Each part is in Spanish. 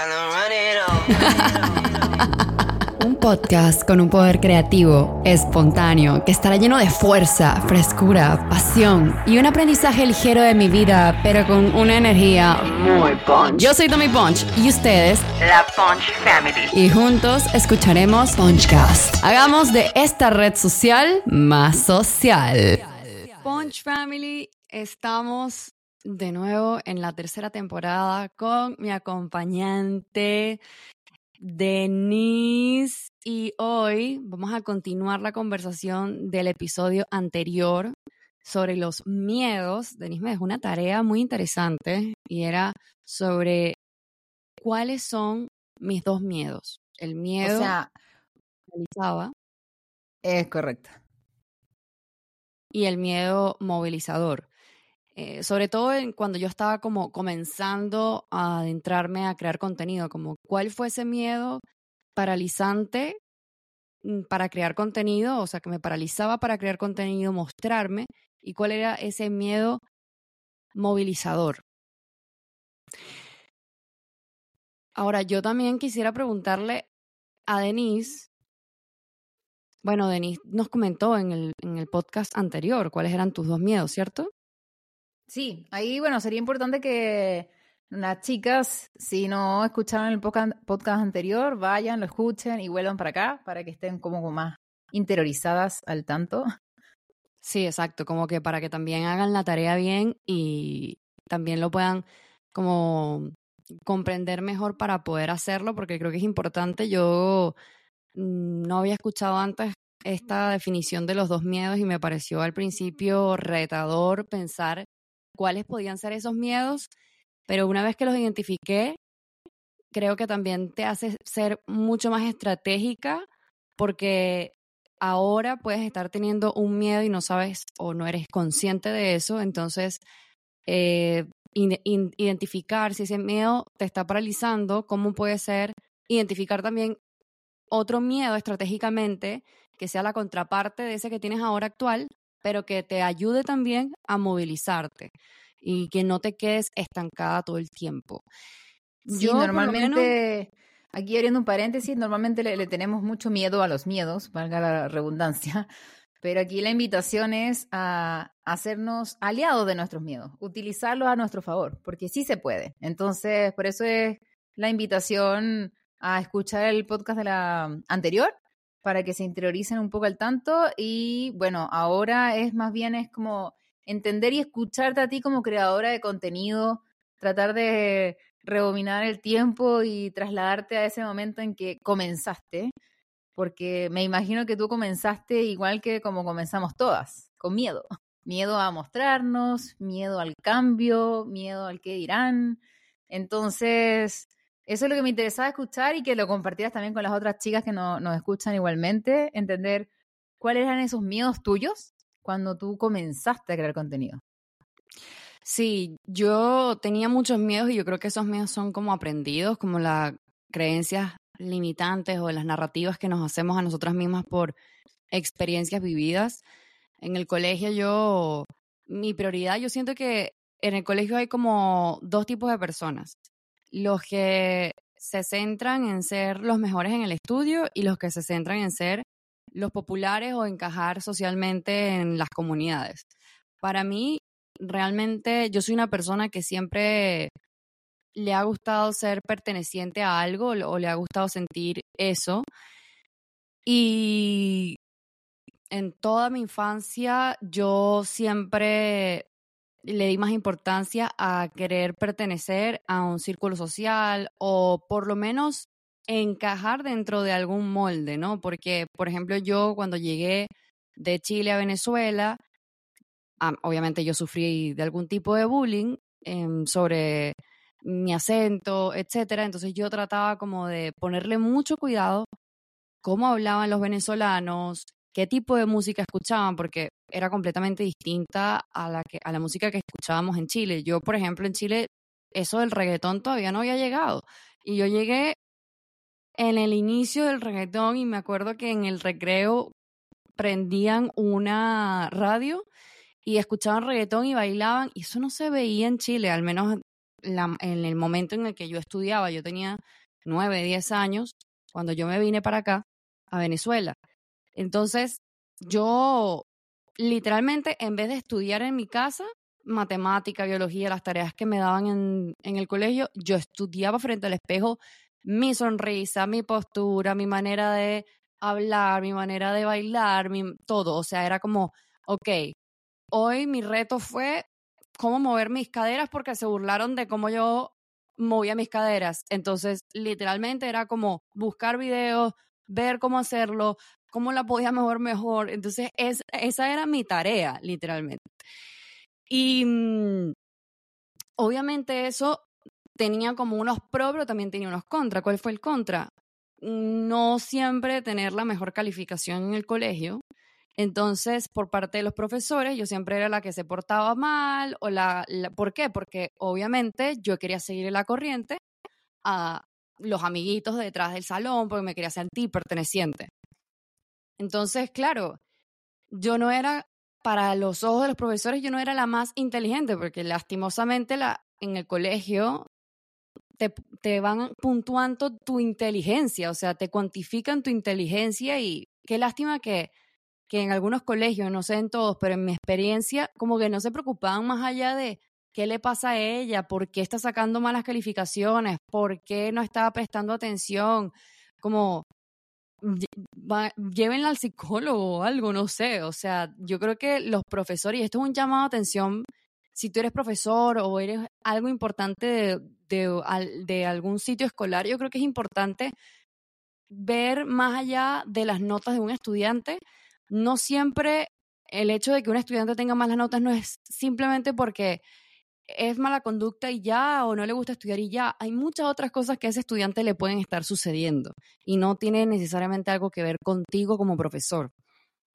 Un podcast con un poder creativo, espontáneo, que estará lleno de fuerza, frescura, pasión y un aprendizaje ligero de mi vida, pero con una energía muy punch. Yo soy Tommy Punch y ustedes, la Punch Family. Y juntos escucharemos Punchcast. Hagamos de esta red social más social. Punch Family, estamos de nuevo en la tercera temporada con mi acompañante Denise y hoy vamos a continuar la conversación del episodio anterior sobre los miedos. Denise me dejó una tarea muy interesante y era sobre cuáles son mis dos miedos. El miedo o sea, Es correcto. Y el miedo movilizador. Eh, sobre todo cuando yo estaba como comenzando a adentrarme a crear contenido, como cuál fue ese miedo paralizante mm, para crear contenido, o sea, que me paralizaba para crear contenido, mostrarme, y cuál era ese miedo movilizador. Ahora, yo también quisiera preguntarle a Denise, bueno, Denise nos comentó en el, en el podcast anterior cuáles eran tus dos miedos, ¿cierto? Sí, ahí, bueno, sería importante que las chicas, si no escucharon el podcast anterior, vayan, lo escuchen y vuelvan para acá para que estén como más interiorizadas al tanto. Sí, exacto, como que para que también hagan la tarea bien y también lo puedan como comprender mejor para poder hacerlo, porque creo que es importante. Yo mm, no había escuchado antes esta definición de los dos miedos y me pareció al principio retador pensar cuáles podían ser esos miedos, pero una vez que los identifiqué, creo que también te hace ser mucho más estratégica porque ahora puedes estar teniendo un miedo y no sabes o no eres consciente de eso, entonces eh, identificar si ese miedo te está paralizando, cómo puede ser identificar también otro miedo estratégicamente que sea la contraparte de ese que tienes ahora actual pero que te ayude también a movilizarte y que no te quedes estancada todo el tiempo. Sí, Yo, normalmente, aquí abriendo un paréntesis, normalmente le, tenemos mucho miedo a los miedos, valga la redundancia, pero aquí la invitación es a hacernos aliados de nuestros miedos, utilizarlos a nuestro favor, porque sí se puede. Entonces, por eso es la invitación a escuchar el podcast de la anterior para que se interioricen un poco al tanto y bueno, ahora es más bien es como entender y escucharte a ti como creadora de contenido, tratar de rebobinar el tiempo y trasladarte a ese momento en que comenzaste, porque me imagino que tú comenzaste igual que como comenzamos todas, con miedo, miedo a mostrarnos, miedo al cambio, miedo al que dirán. Entonces, eso es lo que me interesaba escuchar y que lo compartieras también con las otras chicas que no, nos escuchan igualmente, entender cuáles eran esos miedos tuyos cuando tú comenzaste a crear contenido. Sí, yo tenía muchos miedos y yo creo que esos miedos son como aprendidos, como las creencias limitantes o las narrativas que nos hacemos a nosotras mismas por experiencias vividas. En el colegio yo, mi prioridad, yo siento que en el colegio hay como dos tipos de personas los que se centran en ser los mejores en el estudio y los que se centran en ser los populares o encajar socialmente en las comunidades. Para mí, realmente yo soy una persona que siempre le ha gustado ser perteneciente a algo o le ha gustado sentir eso. Y en toda mi infancia yo siempre le di más importancia a querer pertenecer a un círculo social o por lo menos encajar dentro de algún molde, ¿no? Porque, por ejemplo, yo cuando llegué de Chile a Venezuela, obviamente yo sufrí de algún tipo de bullying em, sobre mi acento, etcétera. Entonces yo trataba como de ponerle mucho cuidado cómo hablaban los venezolanos, qué tipo de música escuchaban, porque era completamente distinta a la, que, a la música que escuchábamos en Chile. Yo, por ejemplo, en Chile, eso del reggaetón todavía no había llegado. Y yo llegué en el inicio del reggaetón y me acuerdo que en el recreo prendían una radio y escuchaban reggaetón y bailaban y eso no se veía en Chile, al menos en el momento en el que yo estudiaba, yo tenía nueve, diez años, cuando yo me vine para acá, a Venezuela. Entonces, yo literalmente, en vez de estudiar en mi casa, matemática, biología, las tareas que me daban en, en el colegio, yo estudiaba frente al espejo mi sonrisa, mi postura, mi manera de hablar, mi manera de bailar, mi, todo. O sea, era como, ok, hoy mi reto fue cómo mover mis caderas porque se burlaron de cómo yo movía mis caderas. Entonces, literalmente era como buscar videos, ver cómo hacerlo, cómo la podía mover mejor. Entonces, es, esa era mi tarea, literalmente. Y mm, obviamente eso tenía como unos pros, pero también tenía unos contra. ¿Cuál fue el contra? No siempre tener la mejor calificación en el colegio. Entonces, por parte de los profesores, yo siempre era la que se portaba mal o la, ¿por qué? Porque obviamente yo quería seguir la corriente a los amiguitos detrás del salón porque me quería sentir perteneciente. Entonces, claro, yo no era para los ojos de los profesores yo no era la más inteligente porque lastimosamente la en el colegio te, te, van puntuando tu inteligencia, o sea, te cuantifican tu inteligencia y qué lástima que que en algunos colegios, no sé en todos, pero en mi experiencia, como que no se preocupaban más allá de qué le pasa a ella, por qué está sacando malas calificaciones, por qué no estaba prestando atención, como llévenla al psicólogo o algo, no sé, o sea, yo creo que los profesores, y esto es un llamado a atención, si tú eres profesor o eres algo importante de, de, de algún sitio escolar, yo creo que es importante ver más allá de las notas de un estudiante, no siempre el hecho de que un estudiante tenga malas notas no es simplemente porque es mala conducta y ya, o no le gusta estudiar y ya. Hay muchas otras cosas que a ese estudiante le pueden estar sucediendo y no tiene necesariamente algo que ver contigo como profesor.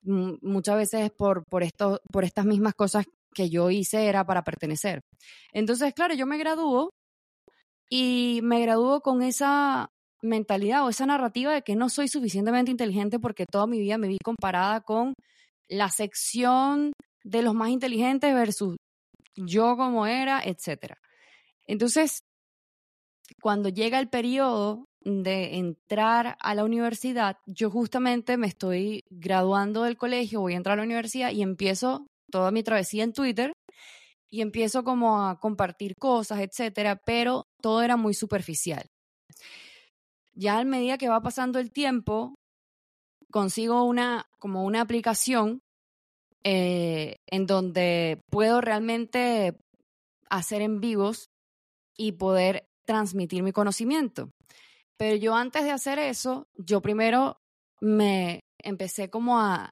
muchas veces por, por, esto, por estas mismas cosas que yo hice era para pertenecer. Entonces, claro, yo me gradúo y me gradúo con esa mentalidad o esa narrativa de que no soy suficientemente inteligente porque toda mi vida me vi comparada con la sección de los más inteligentes versus yo como era, etc. Entonces, cuando llega el periodo de entrar a la universidad, yo justamente me estoy graduando del colegio, voy a entrar a la universidad y empiezo toda mi travesía en Twitter y empiezo como a compartir cosas, etcétera, pero todo era muy superficial ya a medida que va pasando el tiempo, consigo una, como una aplicación eh, en donde puedo realmente hacer en vivos y poder transmitir mi conocimiento. Pero yo antes de hacer eso, yo primero me empecé como a,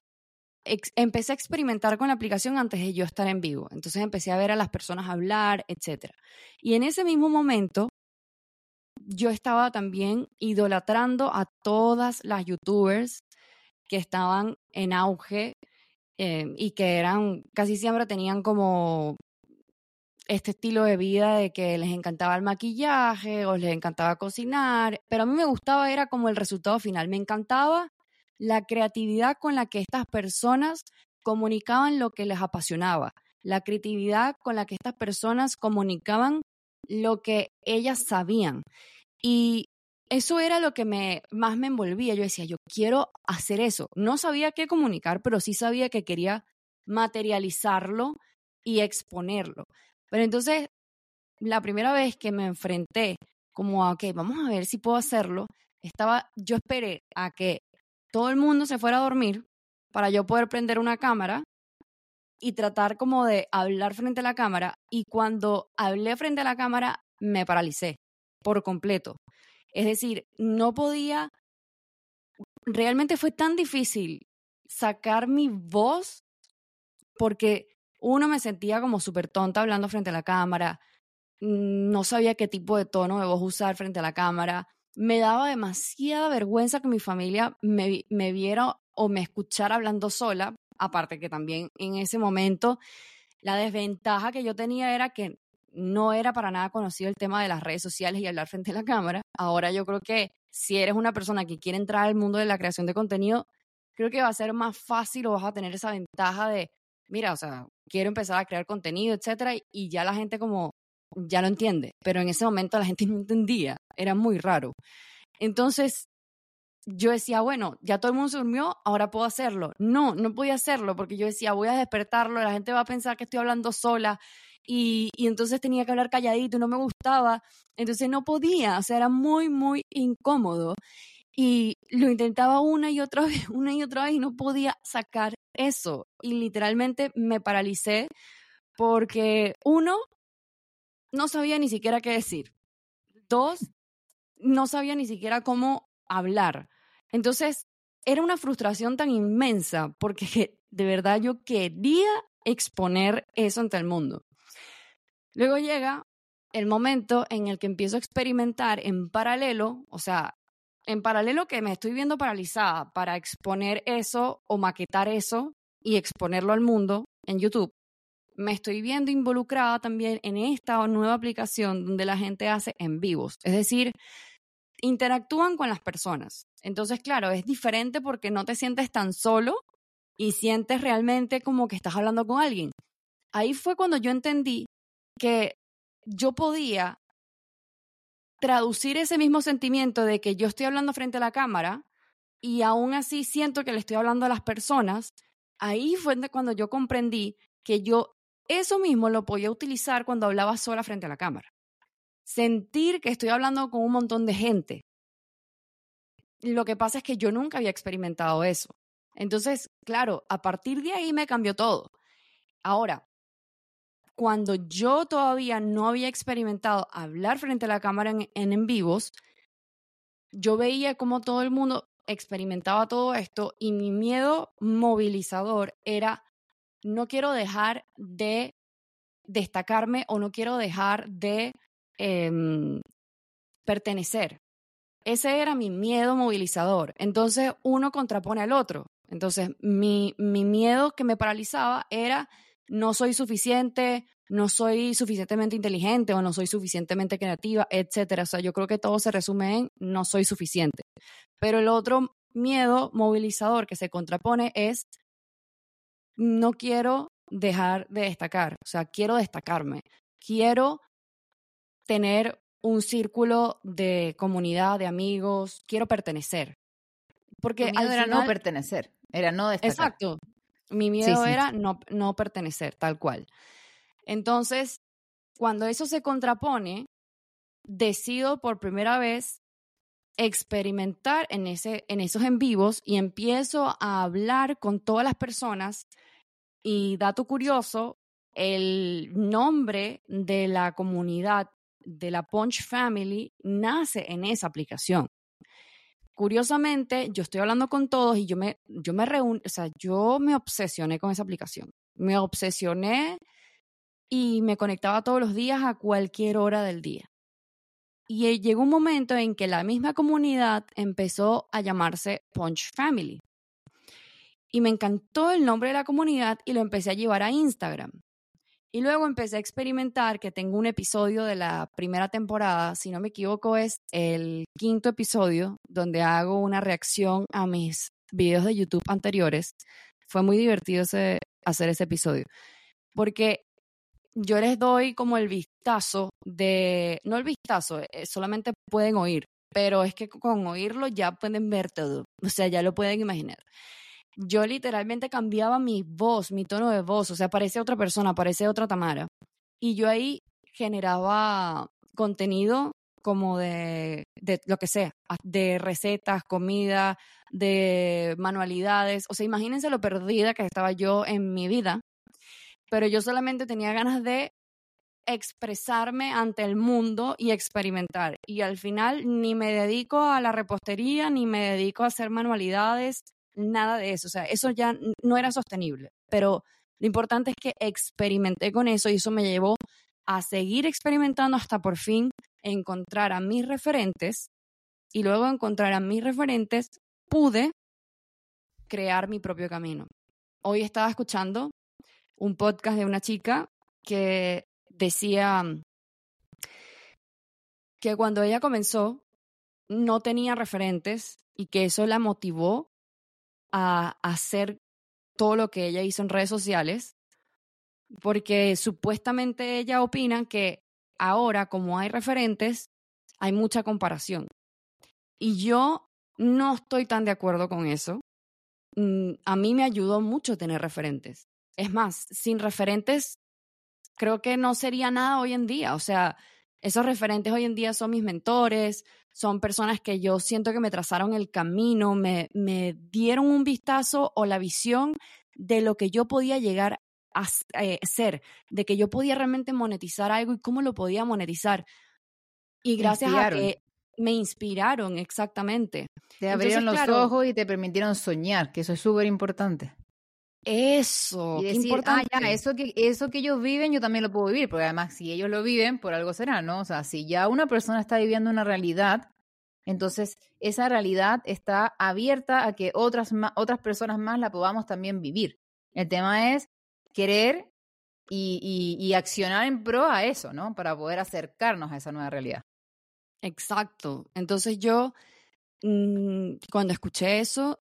empecé a experimentar con la aplicación antes de yo estar en vivo. Entonces empecé a ver a las personas hablar, etc. Y en ese mismo momento yo estaba también idolatrando a todas las youtubers que estaban en auge eh, y que eran, casi siempre tenían como este estilo de vida de que les encantaba el maquillaje o les encantaba cocinar, pero a mí me gustaba, era como el resultado final, me encantaba la creatividad con la que estas personas comunicaban lo que les apasionaba, la creatividad con la que estas personas comunicaban lo que ellas sabían. Y eso era lo que me, más me envolvía. Yo decía, yo quiero hacer eso. No sabía qué comunicar, pero sí sabía que quería materializarlo y exponerlo. Pero entonces, la primera vez que me enfrenté como ok, vamos a ver si puedo hacerlo, estaba, yo esperé a que todo el mundo se fuera a dormir para yo poder prender una cámara y tratar como de hablar frente a la cámara. Y cuando hablé frente a la cámara, me paralicé por completo. Es decir, no podía, realmente fue tan difícil sacar mi voz porque uno me sentía como súper tonta hablando frente a la cámara, no sabía qué tipo de tono de voz usar frente a la cámara, me daba demasiada vergüenza que mi familia me, me viera o me escuchara hablando sola, aparte que también en ese momento la desventaja que yo tenía era que no era para nada conocido el tema de las redes sociales y hablar frente a la cámara. Ahora yo creo que si eres una persona que quiere entrar al mundo de la creación de contenido, creo que va a ser más fácil o vas a tener esa ventaja de, mira, o sea, quiero empezar a crear contenido, etcétera, y ya la gente como ya lo entiende, pero en ese momento la gente no entendía, era muy raro. Entonces, yo decía, bueno, ya todo el mundo se durmió, ahora puedo hacerlo. No, no podía hacerlo porque yo decía, voy a despertarlo, la gente va a pensar que estoy hablando sola y, entonces tenía que hablar calladito no me gustaba. Entonces no podía, o sea, era muy, muy incómodo. Y lo intentaba una y otra vez, una y otra vez y no podía sacar eso. Y literalmente me paralicé porque uno, no sabía ni siquiera qué decir. Dos, no sabía ni siquiera cómo hablar. Entonces, era una frustración tan inmensa porque de verdad yo quería exponer eso ante el mundo. Luego llega el momento en el que empiezo a experimentar en paralelo, o sea, en paralelo que me estoy viendo paralizada para exponer eso o maquetar eso y exponerlo al mundo en YouTube, me estoy viendo involucrada también en esta nueva aplicación donde la gente hace en vivos. Es decir, interactúan con las personas. Entonces, claro, es diferente porque no te sientes tan solo y sientes realmente como que estás hablando con alguien. Ahí fue cuando yo entendí que yo podía traducir ese mismo sentimiento de que yo estoy hablando frente a la cámara y aún así siento que le estoy hablando a las personas. Ahí fue cuando yo comprendí que yo eso mismo lo podía utilizar cuando hablaba sola frente a la cámara sentir que estoy hablando con un montón de gente. Lo que pasa es que yo nunca había experimentado eso. Entonces, claro, a partir de ahí me cambió todo. Ahora, cuando yo todavía no había experimentado hablar frente a la cámara en, en, vivos, yo veía cómo todo el mundo experimentaba todo esto y mi miedo movilizador era, no quiero dejar de destacarme o no quiero dejar de Em, pertenecer. Ese era mi miedo movilizador. Entonces uno contrapone al otro. Entonces mi, mi miedo que me paralizaba era no soy suficiente, no soy suficientemente inteligente o no soy suficientemente creativa, etcétera. O sea, yo creo que todo se resume en no soy suficiente. Pero el otro miedo movilizador que se contrapone es no quiero dejar de destacar, o sea, quiero destacarme, quiero tener un círculo de comunidad, de amigos, quiero pertenecer. Porque miedo era no pertenecer, era no destacar. Exacto. Mi miedo era no, no pertenecer, tal cual. Entonces, cuando eso se contrapone, decido por primera vez experimentar en, ese, en esos en vivos y empiezo a hablar con todas las personas. Y dato curioso, el nombre de la comunidad de la Punch Family nace en esa aplicación. Curiosamente, yo estoy hablando con todos y yo me, yo me o sea, yo me obsesioné con esa aplicación. Me obsesioné y me conectaba todos los días a cualquier hora del día. Y eh, llegó un momento en que la misma comunidad empezó a llamarse Punch Family. Y me encantó el nombre de la comunidad y lo empecé a llevar a Instagram. Y luego empecé a experimentar que tengo un episodio de la primera temporada, si no me equivoco es el quinto episodio, donde hago una reacción a mis videos de YouTube anteriores. Fue muy divertido hacer ese episodio, porque yo les doy como el vistazo de, no el vistazo, eh, solamente pueden oír, pero es que con oírlo ya pueden ver todo, o sea, ya lo pueden imaginar yo literalmente cambiaba mi voz, mi tono de voz, o sea, parecía otra persona, parecía otra Tamara. Y yo ahí generaba contenido como de, de lo que sea, de recetas, comida, de manualidades. O sea, imagínense lo perdida que estaba yo en mi vida, pero yo solamente tenía ganas de expresarme ante el mundo y experimentar. Y al final ni me dedico a la repostería, ni me dedico a hacer manualidades, nada de eso. O sea, eso ya no era sostenible. Pero lo importante es que experimenté con eso y eso me llevó a seguir experimentando hasta por fin encontrar a mis referentes y luego encontrar a mis referentes pude crear mi propio camino. Hoy estaba escuchando un podcast de una chica que decía que cuando ella comenzó no tenía referentes y que eso la motivó a hacer todo lo que ella hizo en redes sociales, porque supuestamente ella opina que ahora, como hay referentes, hay mucha comparación. Y yo no estoy tan de acuerdo con eso. Mm, a mí me ayudó mucho tener referentes. Es más, sin referentes, creo que no sería nada hoy en día. O sea, esos referentes hoy en día son mis mentores, son personas que yo siento que me trazaron el camino, me, me dieron un vistazo o la visión de lo que yo podía llegar a eh, ser, de que yo podía realmente monetizar algo y cómo lo podía monetizar. Y gracias a que me inspiraron, exactamente. Te abrieron los ojos y te permitieron soñar, que eso es súper importante. Eso, y decir, importante. Ah, ya, eso que, eso que ellos viven, yo también lo puedo vivir, porque además si ellos lo viven, por algo será, ¿no? O sea, si ya una persona está viviendo una realidad, entonces esa realidad está abierta a que otras, otras personas más la podamos también vivir. El tema es querer y, y, accionar en pro a eso, ¿no? Para poder acercarnos a esa nueva realidad. Exacto. Entonces yo, mm, cuando escuché eso,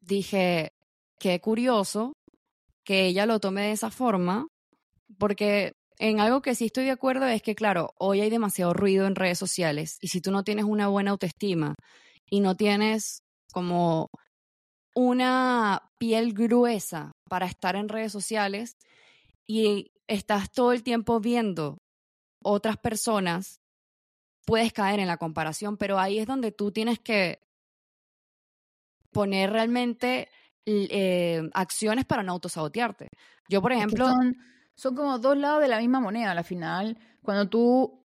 dije, qué curioso que ella lo tome de esa forma, porque en algo que sí estoy de acuerdo es que, claro, hoy hay demasiado ruido en redes sociales y si tú no tienes una buena autoestima y no tienes como una piel gruesa para estar en redes sociales y estás todo el tiempo viendo otras personas, puedes caer en la comparación, pero ahí es donde tú tienes que poner realmente eh, acciones para no autosabotearte. Yo, por ejemplo... son, como dos lados de la misma moneda al final. Cuando tú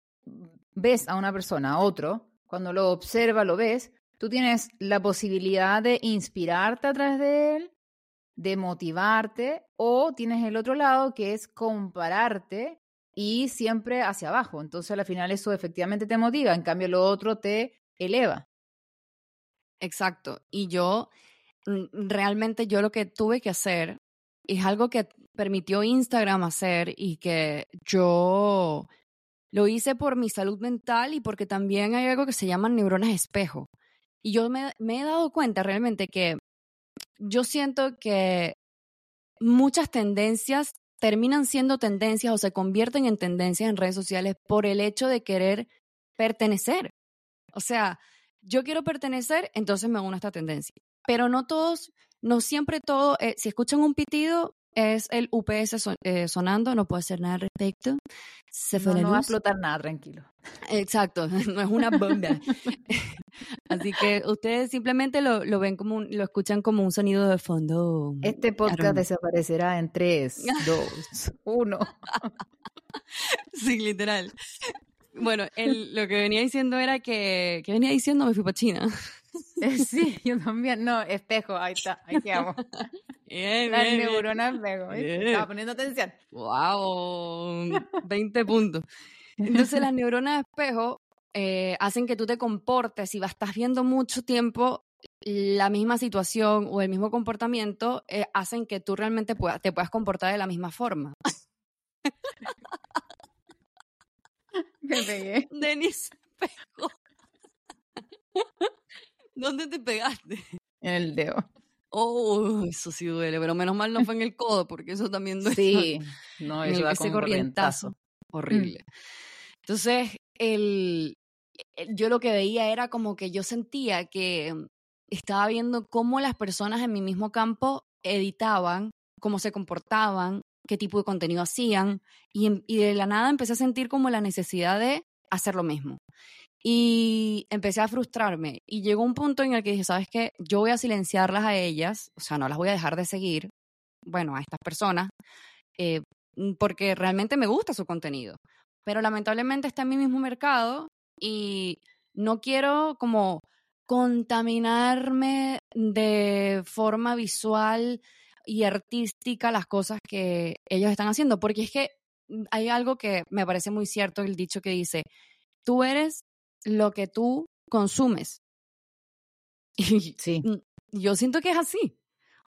ves a una persona, a otro, cuando lo observas, lo ves, tú tienes la posibilidad de inspirarte a través de él, de motivarte, o tienes el otro lado que es compararte y siempre hacia abajo. Entonces al final eso efectivamente te motiva, en cambio lo otro te eleva. Exacto. Y yo realmente yo lo que tuve que hacer es algo que permitió Instagram hacer y que yo lo hice por mi salud mental y porque también hay algo que se llaman neuronas espejo. Y yo me, me he dado cuenta realmente que yo siento que muchas tendencias terminan siendo tendencias o se convierten en tendencias en redes sociales por el hecho de querer pertenecer. O sea, yo quiero pertenecer, entonces me uno a esta tendencia pero no todos, no siempre todo, eh, si escuchan un pitido, es el UPS eh, sonando, no puede hacer nada al respecto. Se fue no, va a explotar nada, tranquilo. Exacto, no es una bomba. Así que ustedes simplemente lo, lo ven como lo escuchan como un sonido de fondo. Este podcast desaparecerá en 3, 2, 1. Sí, literal. Bueno, lo que venía diciendo era que, ¿qué venía diciendo? Me fui para China. Sí, yo también. No, espejo, ahí está, ahí quedamos. Bien, La neurona espejo, estaba poniendo atención. ¡Wow! 20 puntos. Entonces, las neuronas espejo eh, hacen que tú te comportes y estás viendo mucho tiempo la misma situación o el mismo comportamiento, eh, hacen que tú realmente te puedas comportar de la misma forma. Me pegué. Denis Espejo. ¿Dónde te pegaste? En el dedo. Oh, eso sí duele, pero menos mal no fue en el codo, porque eso también duele. Sí, no, eso da ese corrientazo. Horrible. Entonces, el, yo lo que veía era como que yo sentía que estaba viendo cómo las personas en mi mismo campo editaban, cómo se comportaban, qué tipo de contenido hacían, y, y de la nada empecé a sentir como la necesidad de hacer lo mismo. Y empecé a frustrarme y llegó un punto en el que dije, ¿sabes qué? Yo voy a silenciarlas a ellas, o sea, no las voy a dejar de seguir, bueno, a estas personas, eh, mm, porque realmente me gusta su contenido. Pero lamentablemente está en mi mismo mercado y no quiero como contaminarme de forma visual y artística las cosas que ellos están haciendo, porque es que mm, hay algo que me parece muy cierto, el dicho que dice, tú eres lo que tú consumes. Y sí. yo siento que es así.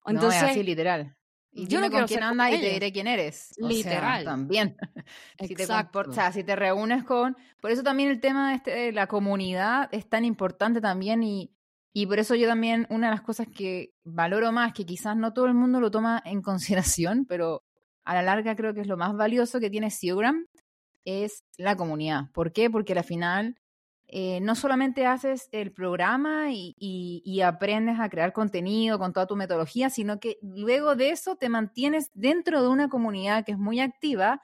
Entonces, no, es así literal. Y yo no quiero quién anda y te diré quién eres. Literal. también. si te o sea, si te reúnes con. Por eso también el tema este de la comunidad es tan importante también. Y, y por eso yo también, una de las cosas que valoro más, que quizás no todo el mundo lo toma en consideración, pero a la larga creo que es lo más valioso que tiene Seogram, es la comunidad. ¿Por qué? Porque al final eh, no solamente haces el programa y, aprendes a crear contenido con toda tu metodología, sino que luego de eso te mantienes dentro de una comunidad que es muy activa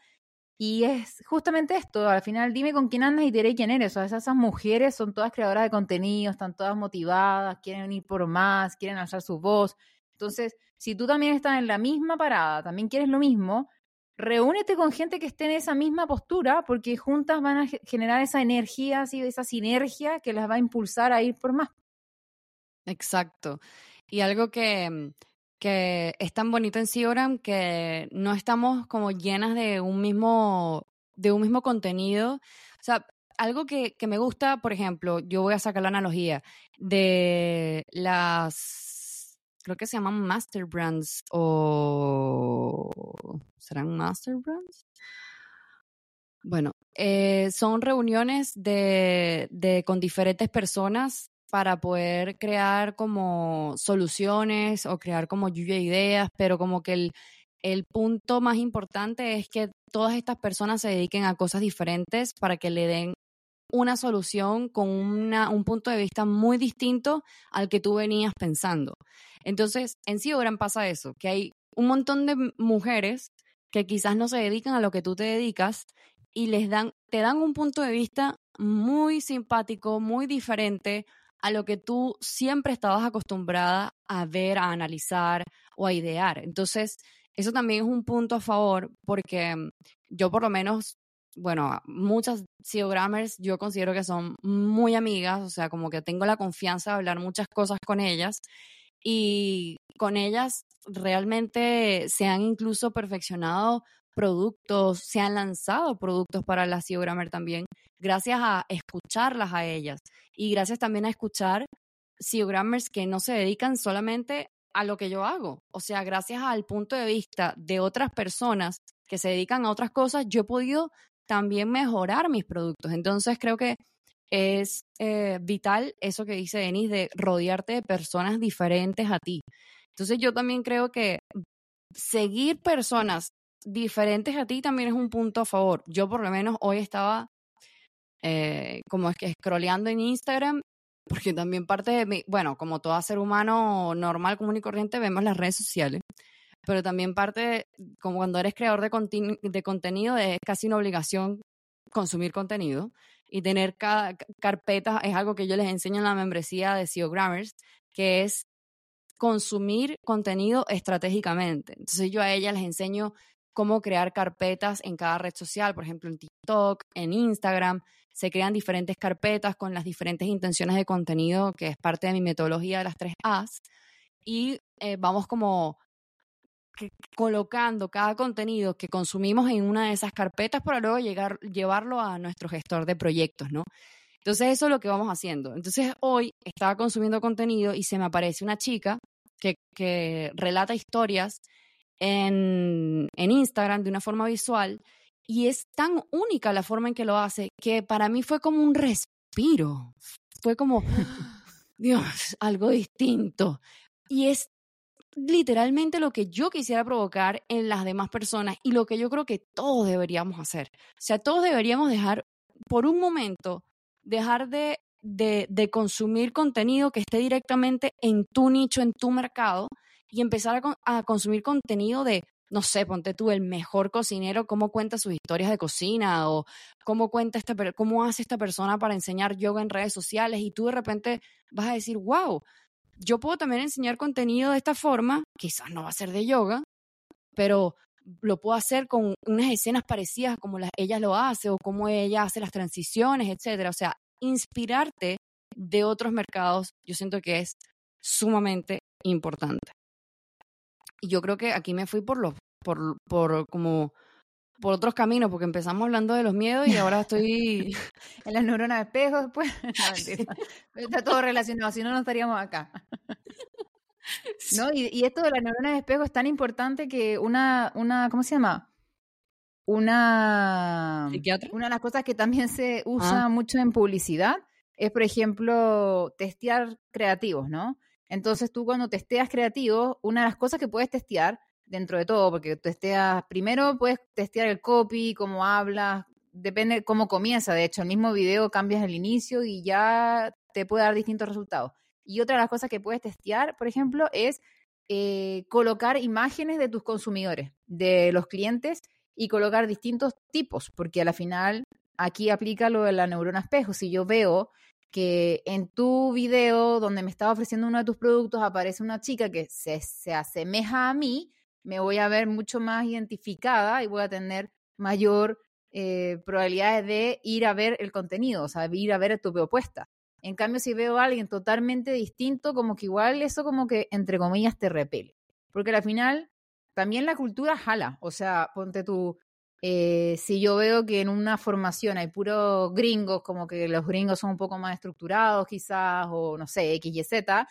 y es justamente esto, al final dime con quién andas y diré quién eres. O sea, esas mujeres son todas creadoras de contenido, están todas motivadas, quieren ir por más, quieren alzar su voz. Entonces, si tú también estás en la misma parada, también quieres lo mismo, reúnete con gente que esté en esa misma postura, porque juntas van a generar esa energía, esa sinergia que las va a impulsar a ir por más. Exacto. Y algo que, que es tan bonito en Siogram que no estamos como llenas de un mismo, de un mismo contenido. O sea, algo que, que me gusta, por ejemplo, yo voy a sacar la analogía de las, creo que se llaman Master Brands o ¿serán Master Brands? Bueno, eh, son reuniones de, de, con diferentes personas para poder crear como soluciones o crear como lluvia de ideas, pero como que el punto más importante es que todas estas personas se dediquen a cosas diferentes para que le den una solución con un punto de vista muy distinto al que tú venías pensando. Entonces, en sí ahora pasa eso, que hay un montón de mujeres que quizás no se dedican a lo que tú te dedicas y les dan, te dan un punto de vista muy simpático, muy diferente a lo que tú siempre estabas acostumbrada a ver, a analizar o a idear. Entonces, eso también es un punto a favor porque mm, yo por lo menos, bueno, muchas SEOgrammers yo considero que son muy amigas, o sea, como que tengo la confianza de hablar muchas cosas con ellas y con ellas realmente se han incluso perfeccionado productos, se han lanzado productos para la SEOgrammer también, gracias a escucharlas a ellas y gracias también a escuchar SEOgrammers que no se dedican solamente a lo que yo hago. O sea, gracias al punto de vista de otras personas que se dedican a otras cosas, yo he podido también mejorar mis productos. Entonces creo que es eh, vital eso que dice Denis de rodearte de personas diferentes a ti. Entonces yo también creo que seguir personas diferentes a ti también es un punto a favor. Yo por lo menos hoy estaba eh, como es que scrolleando en Instagram, porque también parte de mi, bueno, como todo ser humano normal, común y corriente, vemos las redes sociales, pero también parte, como cuando eres creador de, de contenido, es casi una obligación consumir contenido y tener carpetas es algo que yo les enseño en la membresía de SEO Grammars, que es consumir contenido estratégicamente. Entonces yo a ellas les enseño cómo crear carpetas en cada red social, por ejemplo en TikTok, en Instagram, se crean diferentes carpetas con las diferentes intenciones de contenido, que es parte de mi metodología de las tres A's, y eh, vamos como colocando cada contenido que consumimos en una de esas carpetas para luego llegar, llevarlo a nuestro gestor de proyectos, ¿no? Entonces eso es lo que vamos haciendo. Entonces hoy estaba consumiendo contenido y se me aparece una chica que, que relata historias en, en Instagram de una forma visual y es tan única la forma en que lo hace que para mí fue como un respiro. Fue como, Dios, algo distinto. Y es literalmente lo que yo quisiera provocar en las demás personas y lo que yo creo que todos deberíamos hacer. O sea, todos deberíamos dejar por un momento, dejar de, de, consumir contenido que esté directamente en tu nicho, en tu mercado y empezar a, consumir contenido de no sé, ponte tú el mejor cocinero, cómo cuenta sus historias de cocina o cómo cuenta esta, cómo hace esta persona para enseñar yoga en redes sociales y tú de repente vas a decir, wow, yo puedo también enseñar contenido de esta forma, quizás no va a ser de yoga, pero lo puedo hacer con unas escenas parecidas como las, ella lo hace o como ella hace las transiciones, etcétera. O sea, inspirarte de otros mercados, yo siento que es sumamente importante. Y yo creo que aquí me fui por los, por, por como por otros caminos, porque empezamos hablando de los miedos y ahora estoy... en las neuronas de espejo después. Está todo relacionado, si no, no estaríamos acá. ¿No? Y, y, esto de las neuronas de espejo es tan importante que una, una ¿cómo se llama? Una, una de las cosas que también se usa ah. mucho en publicidad es, por ejemplo, testear creativos, ¿no? Entonces tú cuando testeas creativos, una de las cosas que puedes testear dentro de todo, porque testeas, primero puedes testear el copy, cómo hablas, depende cómo comienza. De hecho, el mismo video cambias el inicio y ya te puede dar distintos resultados. Y otra de las cosas que puedes testear, por ejemplo, es eh, colocar imágenes de tus consumidores, de los clientes, y colocar distintos tipos, porque a la final aquí aplica lo de la neurona espejo. Si yo veo que en tu video donde me estaba ofreciendo uno de tus productos aparece una chica que se, se asemeja a mí, me voy a ver mucho más identificada y voy a tener mayor eh, probabilidades de ir a ver el contenido, o sea, ir a ver tu propuesta. En cambio, si veo a alguien totalmente distinto, como que igual eso como que, entre comillas, te repele. Porque al final, también la cultura jala. O sea, ponte tú, eh, si yo veo que en una formación hay puros gringos, como que los gringos son un poco más estructurados quizás, o no sé, X, Y, Z,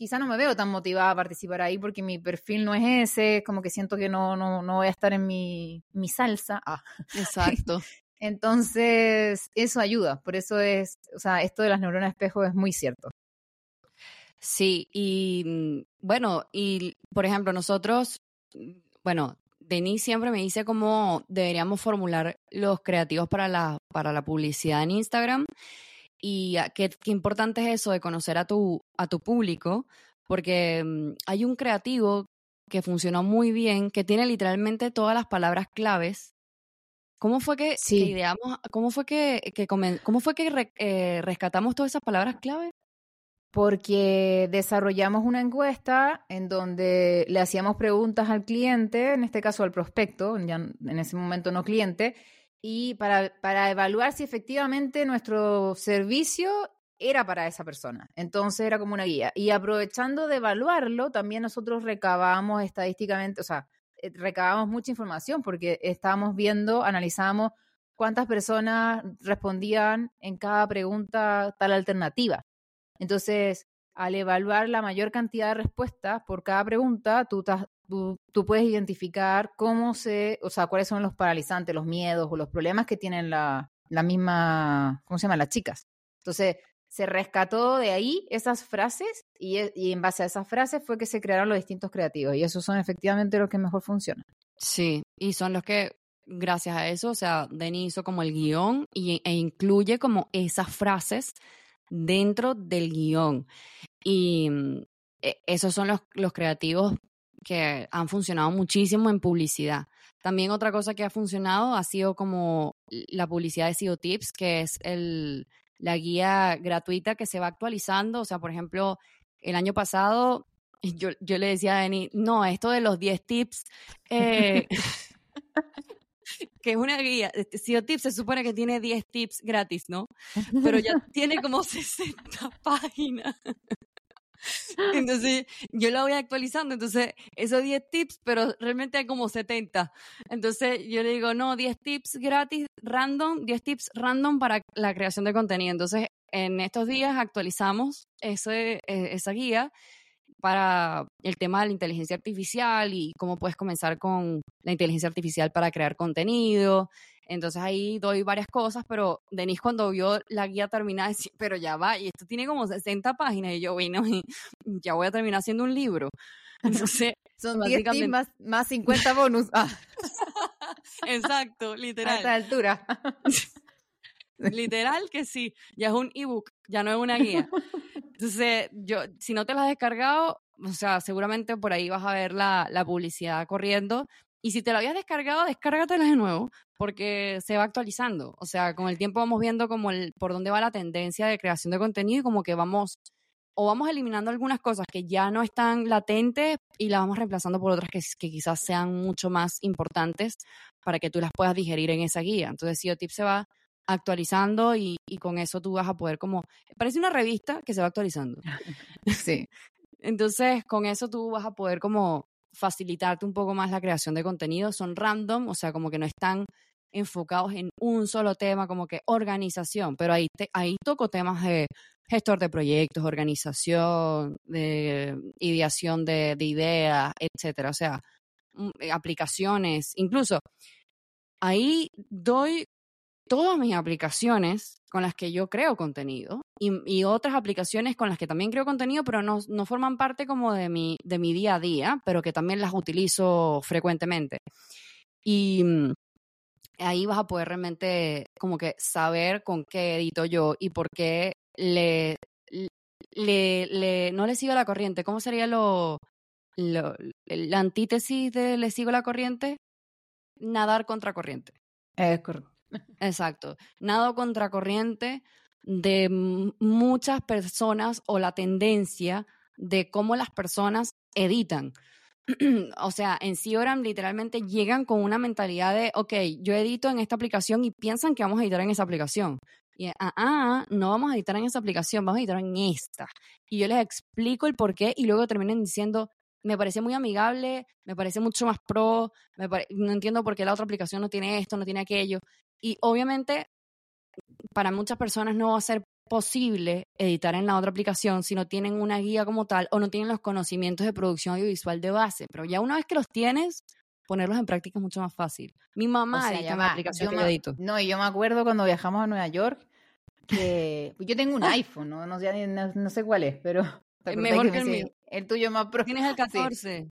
quizás no me veo tan motivada a participar ahí porque mi perfil no es ese, como que siento que no, no, no voy a estar en mi, mi salsa. Ah. Exacto. Entonces, eso ayuda. Por eso es, o sea, esto de las neuronas espejo es muy cierto. Sí, y mm, bueno, y por ejemplo, nosotros, bueno, Denis siempre me dice cómo deberíamos formular los creativos para la, para la publicidad en Instagram. Y qué, qué importante es eso de conocer a tu, a tu público, porque mm, hay un creativo que funcionó muy bien, que tiene literalmente todas las palabras claves ¿Cómo fue que, ideamos, cómo fue que, cómo fue que eh, rescatamos todas esas palabras clave? Porque desarrollamos una encuesta en donde le hacíamos preguntas al cliente, en este caso al prospecto, ya en ese momento no cliente, y para, para evaluar si efectivamente nuestro servicio era para esa persona. Entonces era como una guía. Y aprovechando de evaluarlo, también nosotros recabamos estadísticamente, o sea, eh, recabamos mucha información porque estábamos viendo, analizábamos cuántas personas respondían en cada pregunta tal alternativa. Entonces, al evaluar la mayor cantidad de respuestas por cada pregunta, tú, puedes identificar cómo se, o sea, cuáles son los paralizantes, los miedos o los problemas que tienen la, la misma, ¿cómo se llama? Las chicas. Entonces, se rescató de ahí esas frases e, y, en base a esas frases fue que se crearon los distintos creativos y esos son efectivamente los que mejor funcionan. Sí, y son los que, gracias a eso, o sea, Denis hizo como el guion y, e incluye como esas frases dentro del guion. Y mm, e, esos son los, los creativos que han funcionado muchísimo en publicidad. También otra cosa que ha funcionado ha sido como la publicidad de SEO Tips, que es el, la guía gratuita que se va actualizando. O sea, por ejemplo, el año pasado yo, yo le decía a Dani, no, esto de los 10 tips, eh, que es una guía, SEO este, Tips se supone que tiene 10 tips gratis, ¿no? Pero ya tiene como 60 páginas. Entonces, yo la voy actualizando. Entonces, esos 10 tips, pero realmente hay como 70. Entonces, yo le digo, no, 10 tips gratis, random, 10 tips random para la creación de contenido. Entonces, en estos días actualizamos ese, e, esa guía para el tema de la inteligencia artificial y cómo puedes comenzar con la inteligencia artificial para crear contenido, entonces ahí doy varias cosas, pero Denise cuando vio la guía terminada, decía, pero ya va, y esto tiene como 60 páginas, y yo, bueno, ya voy a terminar haciendo un libro. Entonces, son 10 más, más 50 bonus. Ah. Exacto, literal. A esta altura. Literal que sí, ya es un ebook, ya no es una guía. Entonces, yo, si no te la has descargado, o sea, seguramente por ahí vas a ver la, la publicidad corriendo y si te lo habías descargado, descárgatela de nuevo, porque se va actualizando. O sea, con el tiempo vamos viendo como el, por dónde va la tendencia de creación de contenido y como que vamos, o vamos eliminando algunas cosas que ya no están latentes y las vamos reemplazando por otras que, que quizás sean mucho más importantes para que tú las puedas digerir en esa guía. Entonces, tip se va actualizando y, y con eso tú vas a poder como, parece una revista que se va actualizando. Sí. Entonces, con eso tú vas a poder como facilitarte un poco más la creación de contenido. Son random, o sea, como que no están enfocados en un solo tema, como que organización, pero ahí, ahí toco temas de gestor de proyectos, organización, de ideación de, de ideas, etcétera, o sea, mm, eh, aplicaciones, incluso ahí doy todas mis aplicaciones con las que yo creo contenido y, otras aplicaciones con las que también creo contenido, pero no, no, forman parte como de mi, de mi día a día, pero que también las utilizo frecuentemente. Y mm, ahí vas a poder realmente como que saber con qué edito yo y por qué le, le, le no le sigo la corriente. ¿Cómo sería lo, lo, la antítesis de le sigo la corriente? Nadar contra corriente. Es correcto. Exacto. Nado contra corriente de muchas personas o la tendencia de cómo las personas editan. o sea, en Sioram literalmente llegan con una mentalidad de, ok, yo edito en esta aplicación y piensan que vamos a editar en esa aplicación. Y, ah, ah, no vamos a editar en esa aplicación, vamos a editar en esta. Y yo les explico el por qué y luego terminan diciendo, me parece muy amigable, me parece mucho más pro, no entiendo por qué la otra aplicación no tiene esto, no tiene aquello. Y obviamente, para muchas personas no va a ser posible editar en la otra aplicación si no tienen una guía como tal o no tienen los conocimientos de producción audiovisual de base. Pero ya una vez que los tienes, ponerlos en práctica es mucho más fácil. Mi mamá edita en la aplicación que edito. No, y yo me acuerdo cuando viajamos a Nueva York que yo tengo un iPhone, no, no, sé, no, sé cuál es, pero... Mejor que, el mío. El tuyo más pro. Tienes el 14.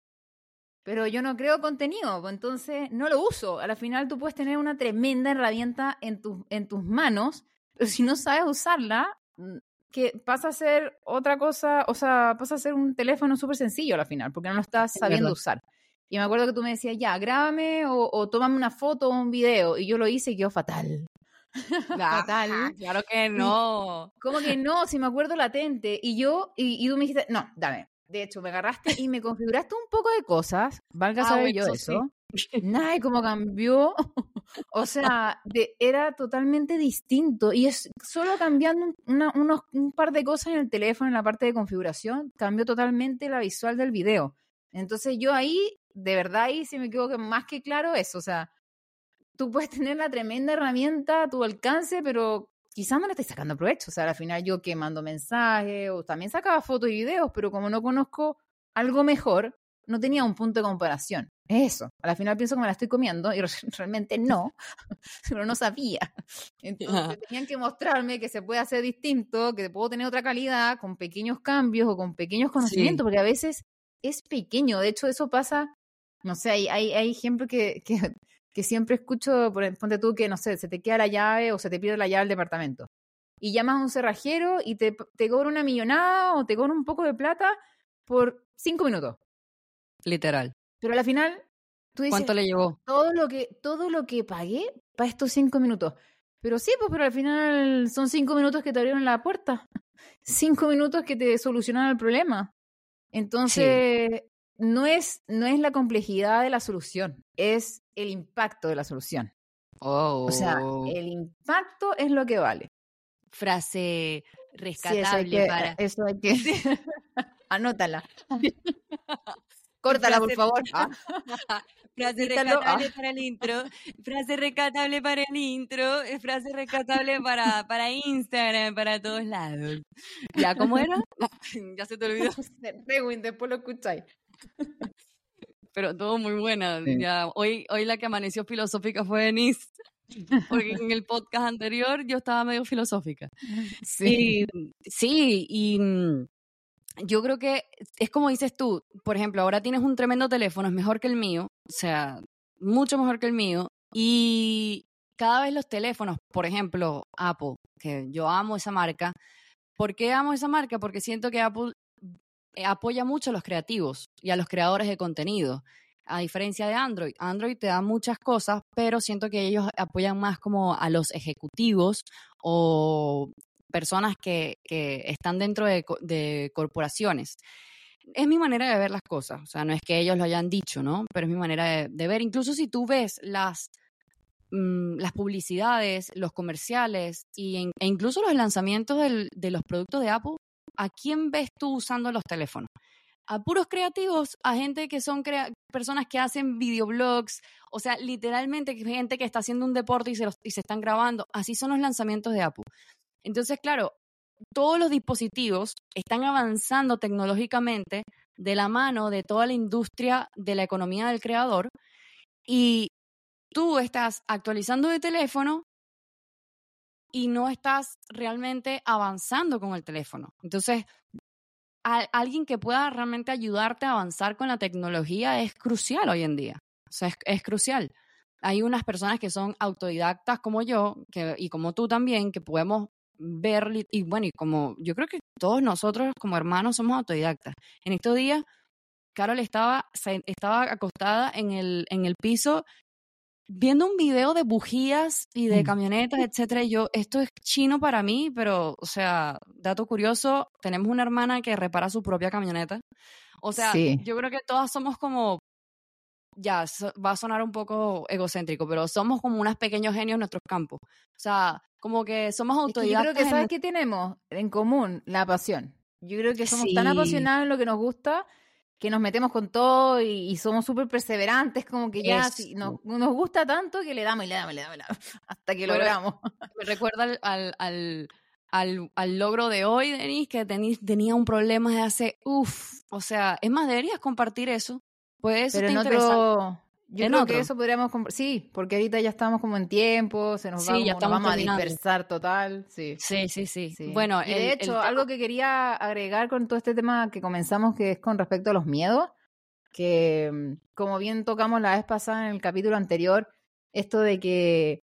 Pero yo no creo contenido, pues entonces no lo uso. A la final tú puedes tener una tremenda herramienta en, tu, en tus manos pero si no sabes usarla, mm, que pasa a ser otra cosa, o sea, pasa a ser un teléfono súper sencillo al final, porque no lo estás sabiendo usar. Y me acuerdo que tú me decías, ya, grábame o, o tómame una foto o un video. Y yo lo hice y quedó fatal. fatal. Claro que no. ¿Cómo que no? Si me acuerdo latente. Y yo, y, y, tú me dijiste, no, dame. De hecho, me agarraste y me configuraste un poco de cosas. Valga ah, saber yo eso. Nada, cómo cambió. o sea, de, era totalmente distinto. Y es solo cambiando unos, un par de cosas en el teléfono, en la parte de configuración, cambió totalmente la visual del video. Entonces yo ahí, de verdad, ahí sí me quedo más que claro eso. O sea, tú puedes tener la tremenda herramienta a tu alcance, pero quizás no le estés sacando provecho. O sea, al final yo que mando mensajes o también sacaba fotos y videos, pero como no conozco algo mejor, no tenía un punto de comparación. Eso. Al final pienso que me la estoy comiendo y realmente no, pero no sabía. Entonces tenían que mostrarme que se puede hacer distinto, que puedo tener otra calidad con pequeños cambios o con pequeños conocimientos, porque a veces es pequeño. De hecho, eso pasa, no sé, hay, hay, hay ejemplos que, que, que, siempre escucho, por, ponte tú que, no sé, se te queda la llave o se te pierde la llave del departamento. Y llamas a un cerrajero y te, te cobra una millonada o te cobra un poco de plata por cinco minutos. Literal. Pero al final, tú dices, ¿cuánto le llevó? Todo lo que, todo lo que pagué para estos cinco minutos. Pero sí, pues, pero al final son cinco minutos que te abrieron la puerta. Cinco minutos que te solucionaron el problema. Entonces, no, es, no es la complejidad de la solución, es el impacto de la solución. O sea, oh. el impacto es lo que vale. Frase rescatable para. Eso hay que. Anótala. Córtala, por favor. Ah. frase rescatable ah. para el intro. Frase rescatable para el intro. Frase rescatable para, para Instagram, para todos lados. ¿Ya cómo era? ya se te olvidó. Rewind, después lo escucháis. Pero todo muy buena. Ya, hoy, hoy la que amaneció filosófica fue Denise. Porque en el podcast anterior yo estaba medio filosófica. Sí. sí, y mm, yo creo que es como dices tú, por ejemplo, ahora tienes un tremendo teléfono, es mejor que el mío, o sea, mucho mejor que el mío, y cada vez los teléfonos, por ejemplo, Apple, que yo amo esa marca, ¿por qué amo esa marca? Porque siento que Apple apoya mucho a los creativos y a los creadores de contenido. A diferencia de Android, Android te da muchas cosas, pero siento que ellos apoyan más como a los ejecutivos o personas que, están dentro de, corporaciones. Es mi manera de ver las cosas, o sea, no es que ellos lo hayan dicho, ¿no? Pero es mi manera de, ver. Incluso si tú ves las, mm, las publicidades, los comerciales y e incluso los lanzamientos de los productos de Apple, ¿a quién ves tú usando los teléfonos? a puros creativos, a gente que son personas que hacen videoblogs, o sea, literalmente gente que está haciendo un deporte y se, y se están grabando. Así son los lanzamientos de Apple. Entonces, claro, todos los dispositivos están avanzando tecnológicamente de la mano de toda la industria de la economía del creador y tú estás actualizando de teléfono y no estás realmente avanzando con el teléfono. Entonces, alguien que pueda realmente ayudarte a avanzar con la tecnología es crucial hoy en día. O sea, es, es crucial. hay unas personas que son autodidactas como yo que, y como tú también, que podemos ver, y bueno, y como yo creo que todos nosotros como hermanos somos autodidactas. En estos días, Carol estaba, estaba acostada en el, en el piso viendo un video de bujías y de mm. camionetas, etcétera, y yo, esto es chino para mí, pero, o sea, dato curioso, tenemos una hermana que repara su propia camioneta. O sea, yo creo que todas somos como ya va a sonar un poco egocéntrico, pero somos como unos pequeños genios en nuestros campos. O sea, como que somos autodidactas. yo creo que, ¿sabes qué tenemos en común? La pasión. Yo creo que somos tan apasionados en lo que nos gusta que nos metemos con todo y, somos súper perseverantes, como que ya nos, nos, gusta tanto que le damos y le damos y le damos, hasta que logramos. Me recuerda al, al, al, al, logro de hoy, Denis, que tenía un problema de hace, uff, o sea, es más, deberías compartir eso. Pues Pero en otro, yo creo que eso podríamos sí, porque ahorita ya estamos como en tiempo, se nos, va, ya vamos a dispersar total, sí. Sí, sí, sí. Bueno, de hecho, algo que quería agregar con todo este tema que comenzamos que es con respecto a los miedos, que mm, como bien tocamos la vez pasada en el capítulo anterior, esto de que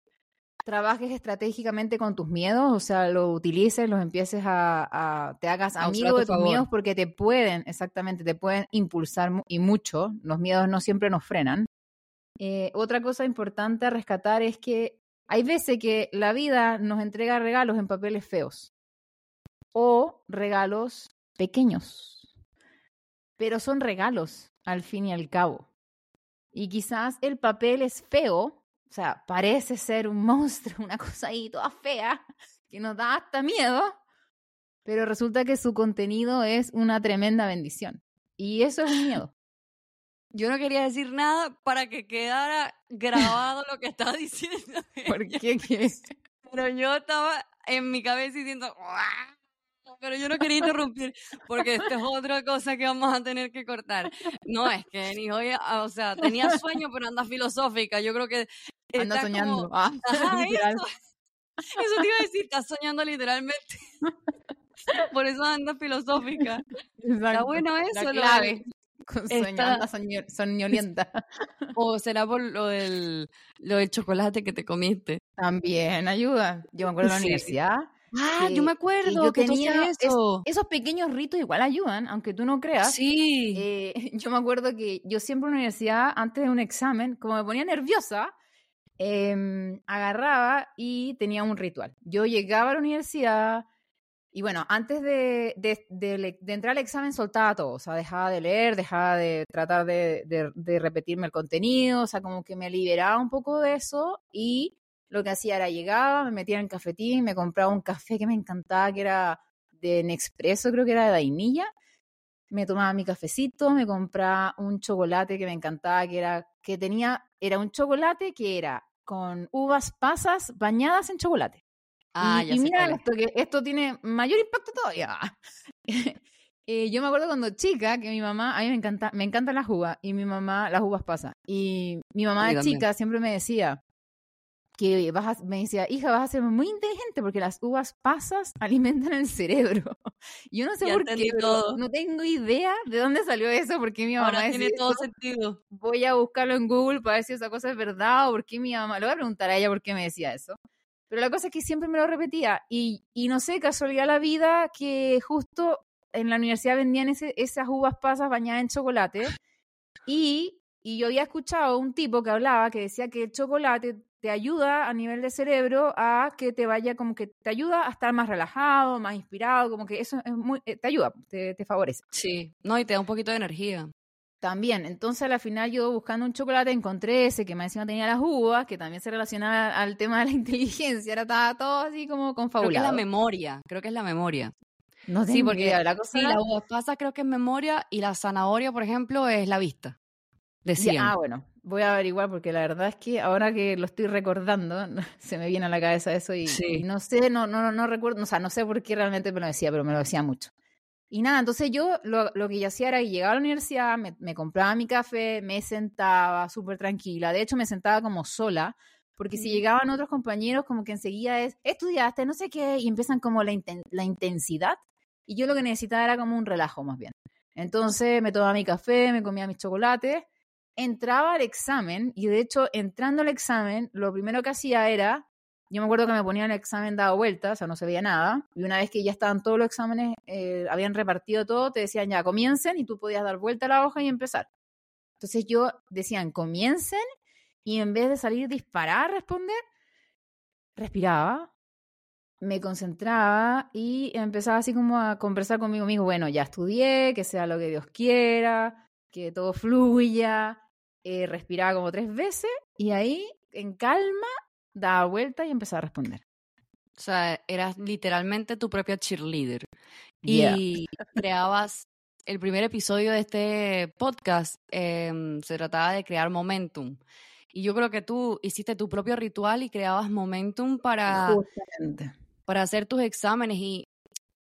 trabajes estratégicamente con tus miedos, o sea, lo utilices, los empieces a, te hagas amigo de tus miedos porque te pueden, exactamente, te pueden impulsar y mucho. Los miedos no siempre nos frenan. Eh, otra cosa importante a rescatar es que hay veces que la vida nos entrega regalos en papeles feos o regalos pequeños, pero son regalos al fin y al cabo. Y quizás el papel es feo, o sea, parece ser un monstruo, una cosa ahí toda fea, que nos da hasta miedo, pero resulta que su contenido es una tremenda bendición. Y eso es miedo. Yo no quería decir nada para que quedara grabado lo que estaba diciendo. ¿Por qué? Pero yo estaba en mi cabeza diciendo, pero yo no quería interrumpir porque esto es otra cosa que vamos a tener que cortar. No, es que ni hoy, o sea, tenía sueño, pero anda filosófica. Yo creo que Anda soñando. ah, Eso, te iba a decir, estás soñando literalmente. Por eso anda filosófica. Está bueno eso. La clave. Con soñando soñolienta. O será por lo del, lo del chocolate que te comiste. También ayuda. Yo me acuerdo de la universidad. Ah, yo me acuerdo que tenía eso. esos pequeños ritos igual ayudan, aunque tú no creas. Sí. Eh, yo me acuerdo que yo siempre en la universidad, antes de un examen, como me ponía nerviosa, Em, agarraba y tenía un ritual. Yo llegaba a la universidad y bueno, antes de, de, entrar al examen soltaba todo, o sea, dejaba de leer, dejaba de tratar de, repetirme el contenido, o sea, como que me liberaba un poco de eso y lo que hacía era llegaba, me metía en cafetín, me compraba un café que me encantaba, que era de Nespresso, creo que era de vainilla, me tomaba mi cafecito, me compraba un chocolate que me encantaba, que era que tenía, era un chocolate que era con uvas pasas bañadas en chocolate. Ah, y, ya y mira esto, que esto tiene mayor impacto todavía. eh, yo me acuerdo cuando chica que mi mamá, a mí me encanta, me encantan las uvas y mi mamá, las uvas pasas. Y mi mamá de chica siempre me decía, que vas me decía, hija, vas a ser muy inteligente porque las uvas pasas alimentan el cerebro. Yo no sé por qué, no tengo idea de dónde salió eso, porque mi mamá Ahora tiene todo sentido. Voy a buscarlo en Google para ver si esa cosa es verdad o por qué mi mamá, le voy a preguntar a ella por qué me decía eso. Pero la cosa es que siempre me lo repetía y, y no sé, casualidad la vida que justo en la universidad vendían esas uvas pasas bañadas en chocolate y, y yo había escuchado un tipo que hablaba que decía que el chocolate te ayuda a nivel de cerebro a que te vaya como que te ayuda a estar más relajado, más inspirado, como que eso es muy, eh, te ayuda, te, favorece. Sí, no, y te da un poquito de energía. También, entonces al final yo buscando un chocolate encontré ese que más encima tenía las uvas, que también se relacionaba al tema de la inteligencia, era estaba todo así como confabulado. Creo que es la memoria, creo que es la memoria. No sí, porque la cosa sí, la uva pasa creo que es memoria y la zanahoria, por ejemplo, es la vista. Decían. ah, bueno, voy a averiguar porque la verdad es que ahora que lo estoy recordando, se me viene a la cabeza eso y, no sé, no, no, no recuerdo, o sea, no sé por qué realmente me lo decía, pero me lo decía mucho. Y nada, entonces yo lo, lo que yo hacía era que llegaba a la universidad, me, me compraba mi café, me sentaba súper tranquila. De hecho, me sentaba como sola, porque si llegaban otros compañeros, como que enseguida es, estudiaste, no sé qué, y empiezan como la, la intensidad. Y yo lo que necesitaba era como un relajo más bien. Entonces me tomaba mi café, me comía mis chocolates entraba al examen y de hecho entrando al examen, lo primero que hacía era, yo me acuerdo que me ponía el examen dado vuelta, o sea, no se veía nada, y una vez que ya estaban todos los exámenes, eh, habían repartido todo, te decían ya comiencen y tú podías dar vuelta a la hoja y empezar. Entonces yo decían comiencen y en vez de salir disparar a responder, respiraba, me concentraba y empezaba así como a conversar conmigo mismo, bueno, ya estudié, que sea lo que Dios quiera, que todo fluya, eh, respiraba como tres veces y ahí, en calma, daba vuelta y empezaba a responder. O sea, eras literalmente tu propia cheerleader. Y creabas el primer episodio de este podcast, em, se trataba de crear momentum. Y yo creo que tú hiciste tu propio ritual y creabas momentum para, para hacer tus exámenes. Y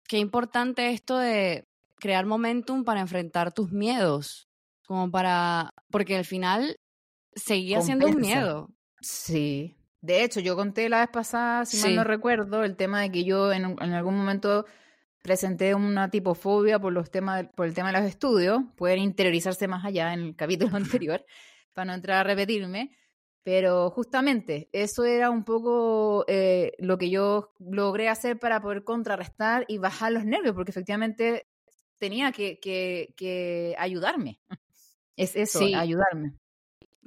qué importante esto de crear momentum para enfrentar tus miedos. Como para. Porque al final seguía siendo un miedo. Sí. De hecho, yo conté la vez pasada, si mal no recuerdo, el tema de que yo en, en algún momento presenté una tipofobia por los temas por el tema de los estudios. Pueden interiorizarse más allá en el capítulo anterior para no entrar a repetirme. Pero justamente eso era un poco eh, lo que yo logré hacer para poder contrarrestar y bajar los nervios, porque efectivamente tenía que, que, ayudarme. Es eso, ayudarme.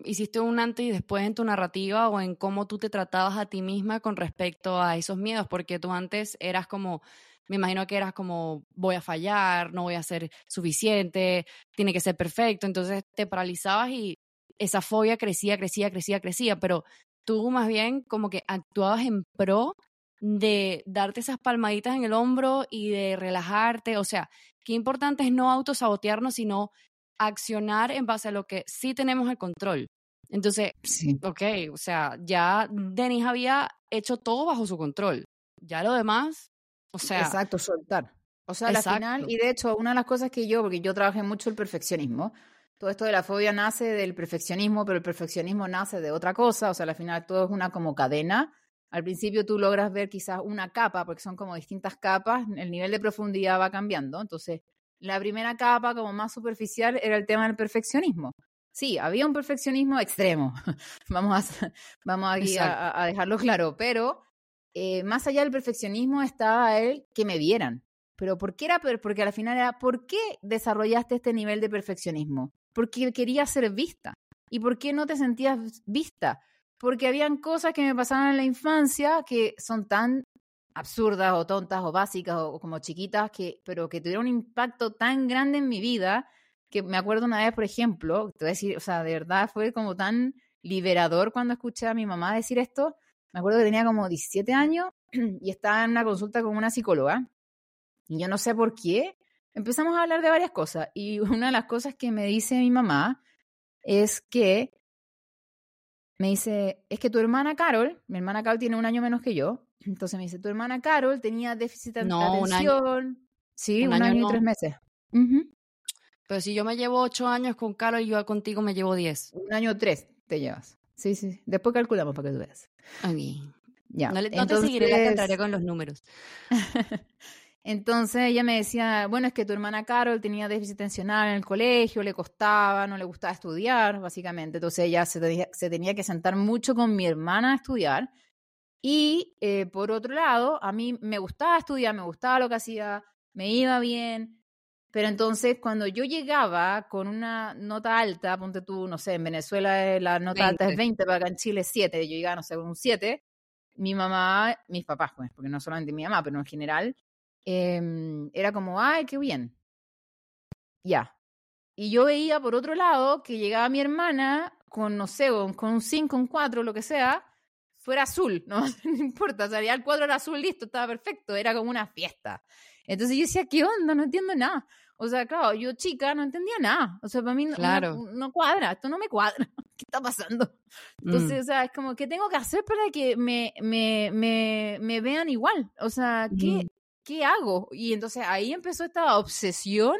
¿Hiciste un antes y después en tu narrativa o en cómo tú te tratabas a ti misma con respecto a esos miedos? Porque tú antes eras como, me imagino que eras como, voy a fallar, no voy a ser suficiente, tiene que ser perfecto, entonces te paralizabas y esa fobia crecía, crecía, crecía, crecía, pero tú más bien como que actuabas en pro de darte esas palmaditas en el hombro y de relajarte, o sea, qué importante es no autosabotearnos, sino accionar en base a lo que sí tenemos el control. Entonces, sí. ok, o sea, ya Denis había hecho todo bajo su control. Ya lo demás, o sea. Exacto, soltar. O sea, al final, y de hecho, una de las cosas que yo, porque yo trabajé mucho el perfeccionismo, todo esto de la fobia nace del perfeccionismo, pero el perfeccionismo nace de otra cosa, o sea, al final todo es una como cadena. Al principio tú logras ver quizás una capa, porque son como distintas capas, el nivel de profundidad va cambiando. Entonces, la primera capa, como más superficial, era el tema del perfeccionismo. Sí, había un perfeccionismo extremo, vamos, a, vamos aquí a, dejarlo claro, pero eh, más allá del perfeccionismo estaba el que me vieran. Pero ¿por qué era? Porque al final era, ¿por qué desarrollaste este nivel de perfeccionismo? porque quería ser vista. ¿Y por qué no te sentías vista? Porque habían cosas que me pasaban en la infancia que son tan absurdas o tontas o básicas o, como chiquitas, que, pero que tuvieron un impacto tan grande en mi vida que me acuerdo una vez, por ejemplo, te voy a decir, o sea, de verdad fue como tan liberador cuando escuché a mi mamá decir esto. Me acuerdo que tenía como 17 años y estaba en una consulta con una psicóloga. Y yo no sé por qué, empezamos a hablar de varias cosas y una de las cosas que me dice mi mamá es que me dice, es que tu hermana Carol, mi hermana Carol tiene un año menos que yo, entonces me dice, tu hermana Carol tenía déficit de atención. Sí, un, año, y tres meses. Pero si yo me llevo ocho años con Carol y yo contigo me llevo diez. Un año tres te llevas. Sí, sí. Después calculamos para que tú veas. Ya. No, no te seguiré la contraria con los números. Entonces ella me decía, bueno, es que tu hermana Carol tenía déficit atencional en el colegio, le costaba, no le gustaba estudiar, básicamente. Entonces ella se tenía, que sentar mucho con mi hermana a estudiar. Y eh, por otro lado, a mí me gustaba estudiar, me gustaba lo que hacía, me iba bien. Pero entonces cuando yo llegaba con una nota alta, ponte tú, no sé, en Venezuela la nota alta es 20, pero acá en Chile es 7, yo llegaba, no sé, con un 7, mi mamá, mis papás, pues, porque no solamente mi mamá, pero en general, Em, era como, ay, qué bien. Ya. Y yo veía por otro lado que llegaba mi hermana con, no sé, con un 5, un 4, lo que sea, fuera azul, no, no importa, o sea, ya el cuadro era azul, listo, estaba perfecto, era como una fiesta. Entonces yo decía, ¿qué onda? No entiendo nada. O sea, claro, yo chica no entendía nada. O sea, para mí no, no, cuadra, esto no me cuadra. ¿Qué está pasando? Entonces, mm. o sea, es como, ¿qué tengo que hacer para que me, me, me, me vean igual? O sea, ¿qué, mm. ¿qué hago? Y entonces ahí empezó esta obsesión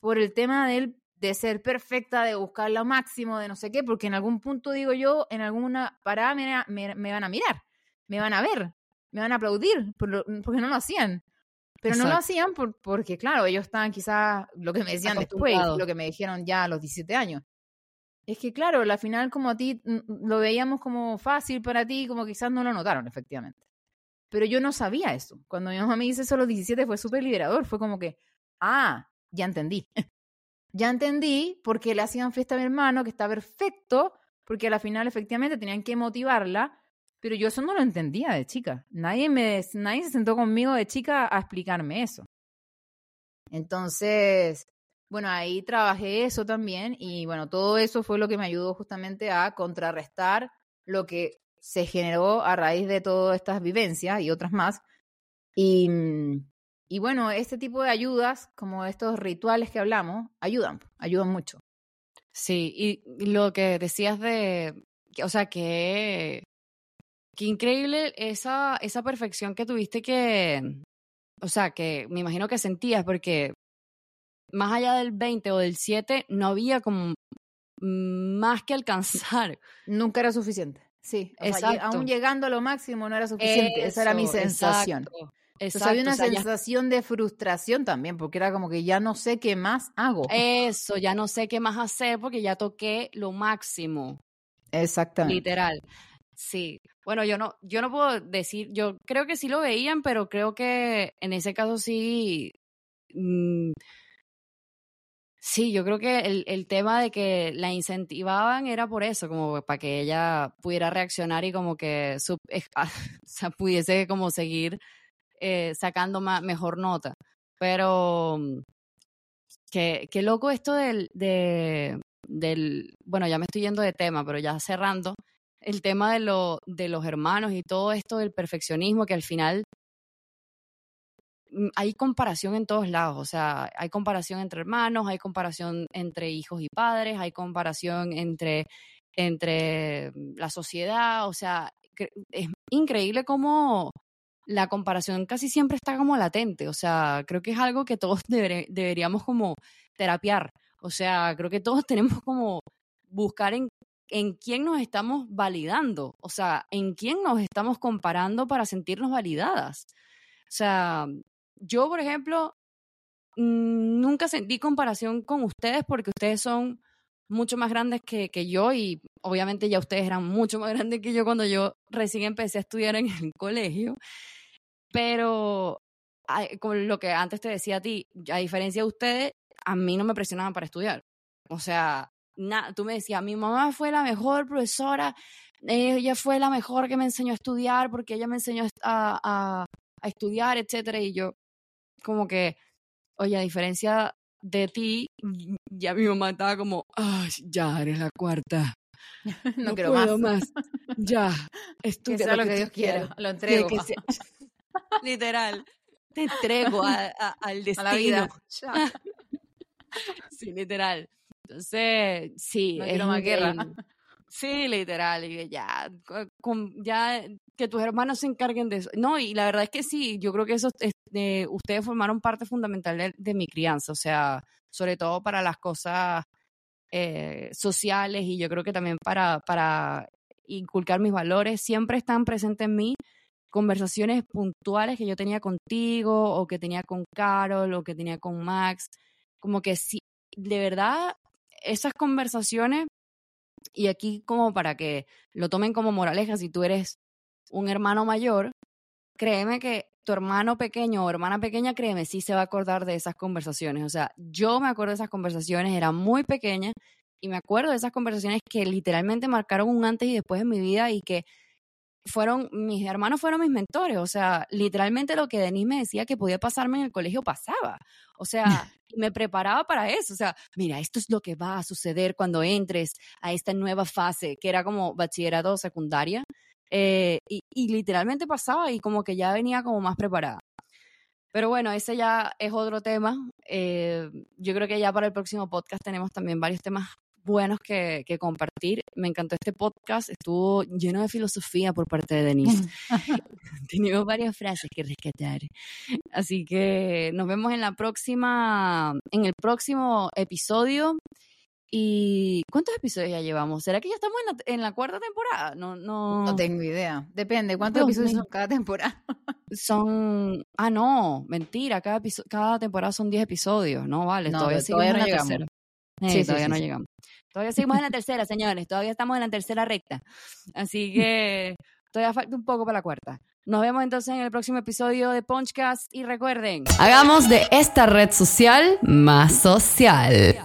por el tema del, de ser perfecta, de buscar lo máximo, de no sé qué, porque en algún punto, digo yo, en alguna parada me, me, van a mirar, me van a ver, me van a aplaudir, porque no lo hacían. Pero no lo hacían por, porque, claro, ellos estaban quizás, lo que me decían después, lo que me dijeron ya a los 17 años. Es que claro, la final como a ti mm, lo veíamos como fácil para ti, como quizás no lo notaron efectivamente. Pero yo no sabía eso. Cuando mi mamá me dice eso a los 17 fue súper liberador. Fue como que, ah, ya entendí. Ya entendí porque le hacían fiesta a mi hermano, que está perfecto, porque a la final efectivamente tenían que motivarla, pero yo eso no lo entendía de chica. Nadie, me, nadie se sentó conmigo de chica a explicarme eso. Entonces, bueno, ahí trabajé eso también y bueno, todo eso fue lo que me ayudó justamente a contrarrestar lo que se generó a raíz de todas estas vivencias y otras más. Y, y bueno, este tipo de ayudas, como estos rituales que hablamos, ayudan, ayudan mucho. Sí, y lo que decías de, o sea, que, qué increíble esa, esa perfección que tuviste que, o sea, que me imagino que sentías, porque más allá del 20 o del 7 no había como más que alcanzar. Nunca era suficiente. Sí, aún llegando a lo máximo no era suficiente. Esa era mi sensación. Exacto. Había una sensación de frustración también, porque era como que ya no sé qué más hago. Eso, ya no sé qué más hacer porque ya toqué lo máximo. Exactamente. Literal. Sí. Bueno, yo no, yo no puedo decir, yo creo que sí lo veían, pero creo que en ese caso sí. Mm, Sí, yo creo que el, el, tema de que la incentivaban era por eso, como para que ella pudiera reaccionar y como que pudiese como seguir eh, sacando más, mejor nota. Pero mm, qué, qué loco esto del, de, del, bueno, ya me estoy yendo de tema, pero ya cerrando, el tema de, lo, de los hermanos y todo esto del perfeccionismo que al final Mm, hay comparación en todos lados, o sea, hay comparación entre hermanos, hay comparación entre hijos y padres, hay comparación entre, entre mm, la sociedad, o sea, es increíble cómo la comparación casi siempre está como latente, o sea, creo que es algo que todos deberíamos como terapiar, o sea, creo que todos tenemos como buscar en, en quién nos estamos validando, o sea, en quién nos estamos comparando para sentirnos validadas. O sea, yo, por ejemplo, mm, nunca sentí comparación con ustedes porque ustedes son mucho más grandes que, que, yo y obviamente ya ustedes eran mucho más grandes que yo cuando yo recién empecé a estudiar en el colegio. Pero con lo que antes te decía a ti, a diferencia de ustedes, a mí no me presionaban para estudiar. O sea, tú me decías, mi mamá fue la mejor profesora, ella fue la mejor que me enseñó a estudiar porque ella me enseñó a, a, a estudiar, etcétera, y yo, como que, oye, a diferencia de ti, ya mi mamá estaba como, ay, ya eres la cuarta. no, quiero más. Ya, estudia lo, que, Dios quiera. Lo entrego. Literal, te entrego al destino. A la vida. sí, literal. Entonces, sí. No quiero más guerra. Sí, literal, y ya, con, ya que tus hermanos se encarguen de eso. No, y la verdad es que sí, yo creo que eso, este, ustedes formaron parte fundamental de, mi crianza, o sea, sobre todo para las cosas eh, sociales y yo creo que también para, para inculcar mis valores, siempre están presentes en mí conversaciones puntuales que yo tenía contigo o que tenía con Carol o que tenía con Max, como que sí, de verdad, esas conversaciones y aquí como para que lo tomen como moraleja, si tú eres un hermano mayor, créeme que tu hermano pequeño o hermana pequeña, créeme, sí se va a acordar de esas conversaciones. O sea, yo me acuerdo de esas conversaciones, era muy pequeña y me acuerdo de esas conversaciones que literalmente marcaron un antes y después en mi vida y que fueron, mis hermanos fueron mis mentores, o sea, literalmente lo que Denise me decía que podía pasarme en el colegio pasaba, o sea, me preparaba para eso, o sea, mira, esto es lo que va a suceder cuando entres a esta nueva fase, que era como bachillerato secundaria, eh, y, y literalmente pasaba y como que ya venía como más preparada. Pero bueno, ese ya es otro tema. Eh, yo creo que ya para el próximo podcast tenemos también varios temas buenos que, que, compartir. Me encantó este podcast, estuvo lleno de filosofía por parte de Denise. Tenemos varias frases que rescatar. Así que nos vemos en la próxima, en el próximo episodio. ¿Y cuántos episodios ya llevamos? ¿Será que ya estamos en la, en la cuarta temporada? No, no... no tengo idea. Depende, ¿cuántos episodios son cada temporada? son, ah, no, mentira, cada, cada temporada son 10 episodios, no vale, todavía, todavía no llegamos. sí, todavía no llegamos. Todavía seguimos en la tercera, señores. Todavía estamos en la tercera recta. Así que todavía falta un poco para la cuarta. Nos vemos entonces en el próximo episodio de Punchcast y recuerden, hagamos de esta red social más social.